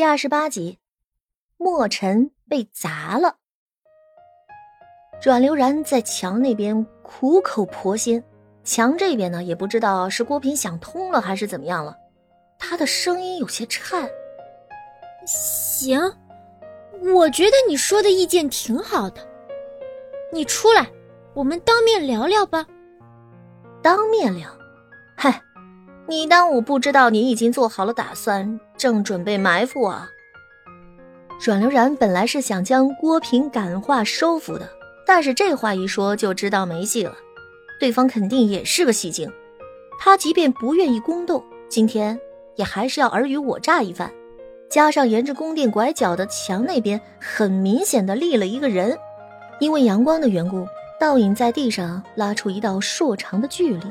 第二十八集，墨尘被砸了。阮流然在墙那边苦口婆心，墙这边呢，也不知道是郭平想通了还是怎么样了，他的声音有些颤。行，我觉得你说的意见挺好的，你出来，我们当面聊聊吧。当面聊，嗨。你当我不知道你已经做好了打算，正准备埋伏我？阮流然本来是想将郭平感化收服的，但是这话一说就知道没戏了。对方肯定也是个戏精，他即便不愿意宫斗，今天也还是要尔虞我诈一番。加上沿着宫殿拐角的墙那边，很明显的立了一个人，因为阳光的缘故，倒影在地上拉出一道硕长的距离。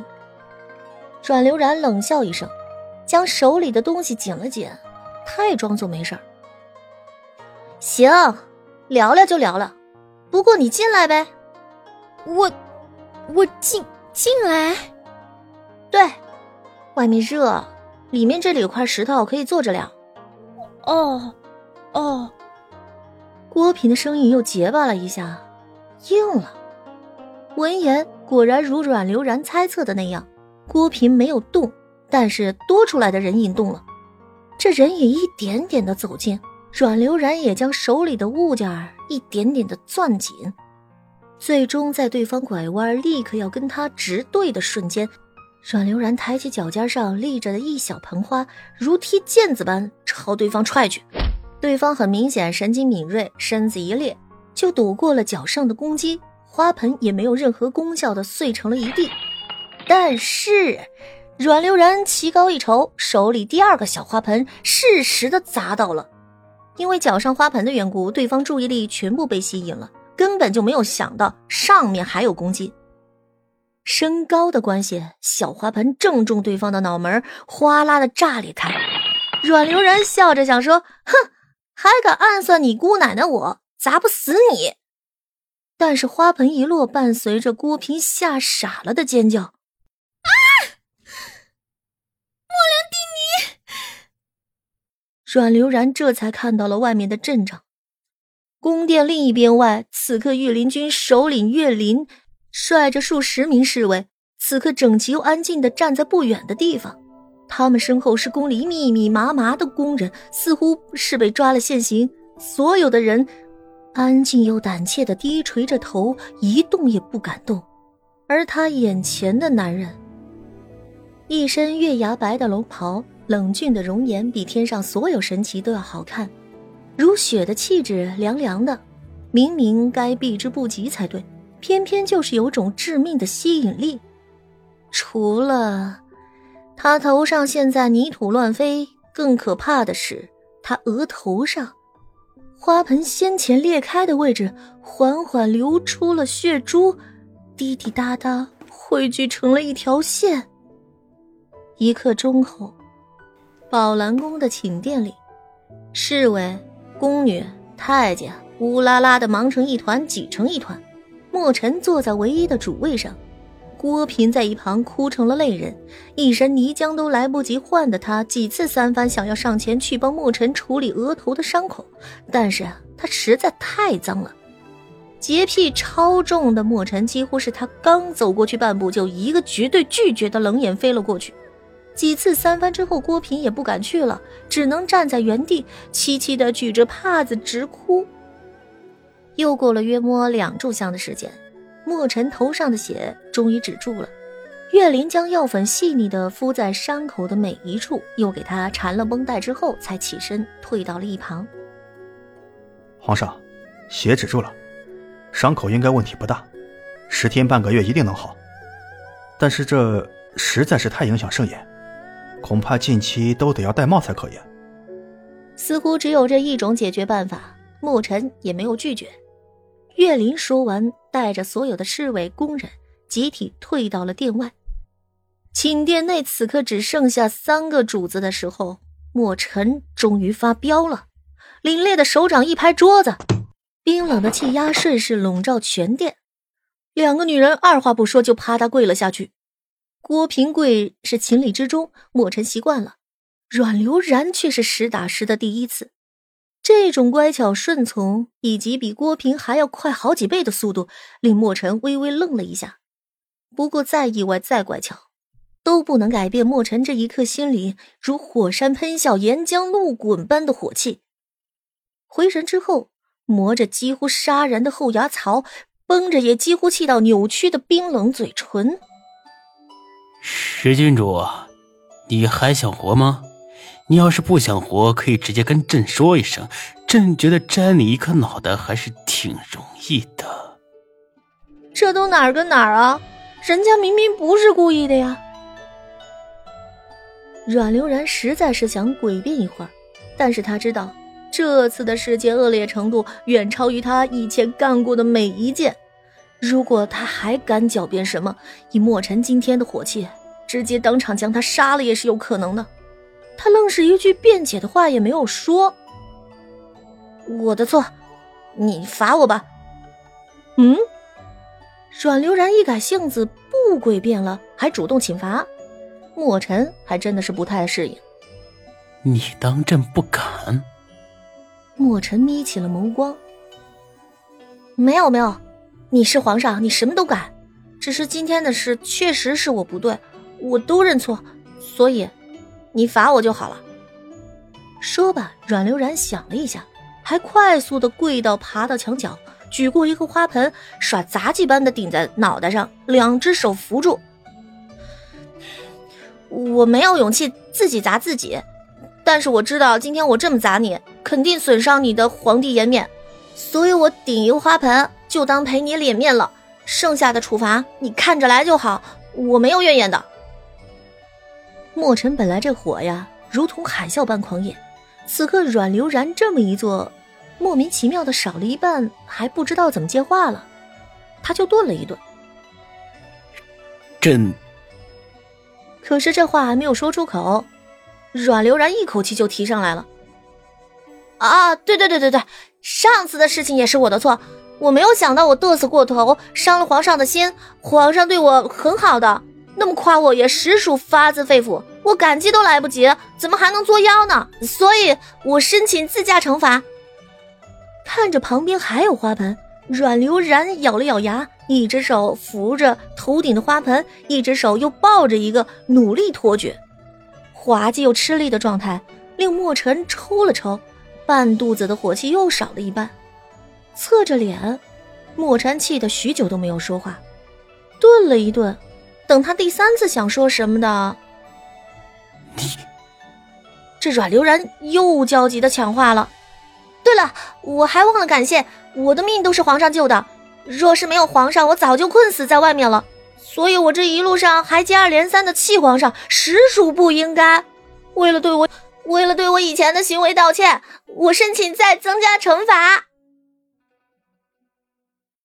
阮流然冷笑一声，将手里的东西紧了紧，他也装作没事儿。行，聊聊就聊了，不过你进来呗。我，我进进来。对，外面热，里面这里有块石头可以坐着聊。哦，哦。郭平的声音又结巴了一下，硬了。闻言，果然如阮流然猜测的那样。郭平没有动，但是多出来的人影动了。这人影一点点的走近，阮流然也将手里的物件一点点的攥紧。最终在对方拐弯，立刻要跟他直对的瞬间，阮流然抬起脚尖上立着的一小盆花，如踢毽子般朝对方踹去。对方很明显神经敏锐，身子一裂，就躲过了脚上的攻击，花盆也没有任何功效的碎成了一地。但是，阮流然棋高一筹，手里第二个小花盆适时的砸到了。因为脚上花盆的缘故，对方注意力全部被吸引了，根本就没有想到上面还有攻击。身高的关系，小花盆正中对方的脑门，哗啦的炸裂开。阮流然笑着想说：“哼，还敢暗算你姑奶奶？我砸不死你！”但是花盆一落，伴随着郭平吓傻了的尖叫。阮流然这才看到了外面的阵仗，宫殿另一边外，此刻御林军首领岳林率着数十名侍卫，此刻整齐又安静的站在不远的地方。他们身后是宫里密密麻麻的宫人，似乎是被抓了现行。所有的人安静又胆怯的低垂着头，一动也不敢动。而他眼前的男人，一身月牙白的龙袍。冷峻的容颜比天上所有神奇都要好看，如雪的气质凉凉的，明明该避之不及才对，偏偏就是有种致命的吸引力。除了他头上现在泥土乱飞，更可怕的是他额头上花盆先前裂开的位置，缓缓流出了血珠，滴滴答答汇聚成了一条线。一刻钟后。宝兰宫的寝殿里，侍卫、宫女、太监乌拉拉的忙成一团，挤成一团。墨尘坐在唯一的主位上，郭平在一旁哭成了泪人，一身泥浆都来不及换的他，几次三番想要上前去帮墨尘处理额头的伤口，但是他实在太脏了。洁癖超重的墨尘，几乎是他刚走过去半步，就一个绝对拒绝的冷眼飞了过去。几次三番之后，郭平也不敢去了，只能站在原地，凄凄的举着帕子直哭。又过了约摸两炷香的时间，墨尘头上的血终于止住了。岳林将药粉细腻的敷在伤口的每一处，又给他缠了绷带之后，才起身退到了一旁。皇上，血止住了，伤口应该问题不大，十天半个月一定能好。但是这实在是太影响盛宴。恐怕近期都得要戴帽才可以。似乎只有这一种解决办法，墨尘也没有拒绝。岳林说完，带着所有的侍卫、工人集体退到了殿外。寝殿内此刻只剩下三个主子的时候，墨尘终于发飙了，凛冽的手掌一拍桌子，冰冷的气压顺势笼罩全殿。两个女人二话不说就啪嗒跪了下去。郭平贵是情理之中，墨尘习惯了，阮流然却是实打实的第一次。这种乖巧顺从，以及比郭平还要快好几倍的速度，令莫尘微微愣了一下。不过再意外再乖巧，都不能改变莫尘这一刻心里如火山喷啸、岩浆怒滚般的火气。回神之后，磨着几乎杀人的后牙槽，绷着也几乎气到扭曲的冰冷嘴唇。石郡主，你还想活吗？你要是不想活，可以直接跟朕说一声，朕觉得摘你一颗脑袋还是挺容易的。这都哪儿跟哪儿啊？人家明明不是故意的呀！阮流然实在是想诡辩一会儿，但是他知道这次的事件恶劣程度远超于他以前干过的每一件。如果他还敢狡辩什么，以墨尘今天的火气，直接当场将他杀了也是有可能的。他愣是一句辩解的话也没有说。我的错，你罚我吧。嗯，阮流然一改性子，不诡辩了，还主动请罚。墨尘还真的是不太适应。你当朕不敢？墨尘眯起了眸光。没有没有，你是皇上，你什么都敢。只是今天的事确实是我不对，我都认错，所以。你罚我就好了。说罢，阮流然想了一下，还快速的跪到，爬到墙角，举过一个花盆，耍杂技般的顶在脑袋上，两只手扶住。我没有勇气自己砸自己，但是我知道今天我这么砸你，肯定损伤你的皇帝颜面，所以我顶一个花盆，就当赔你脸面了。剩下的处罚你看着来就好，我没有怨言的。莫尘本来这火呀，如同海啸般狂野，此刻阮流然这么一做，莫名其妙的少了一半，还不知道怎么接话了，他就顿了一顿。朕。可是这话还没有说出口，阮流然一口气就提上来了。啊，对对对对对，上次的事情也是我的错，我没有想到我嘚瑟过头，伤了皇上的心，皇上对我很好的。那么夸我也实属发自肺腑，我感激都来不及，怎么还能作妖呢？所以我申请自家惩罚。看着旁边还有花盆，阮流然咬了咬牙，一只手扶着头顶的花盆，一只手又抱着一个，努力托举，滑稽又吃力的状态令墨尘抽了抽，半肚子的火气又少了一半。侧着脸，墨尘气得许久都没有说话，顿了一顿。等他第三次想说什么的，你这阮流然又焦急的抢话了。对了，我还忘了感谢，我的命都是皇上救的，若是没有皇上，我早就困死在外面了。所以我这一路上还接二连三的气皇上，实属不应该。为了对我，为了对我以前的行为道歉，我申请再增加惩罚。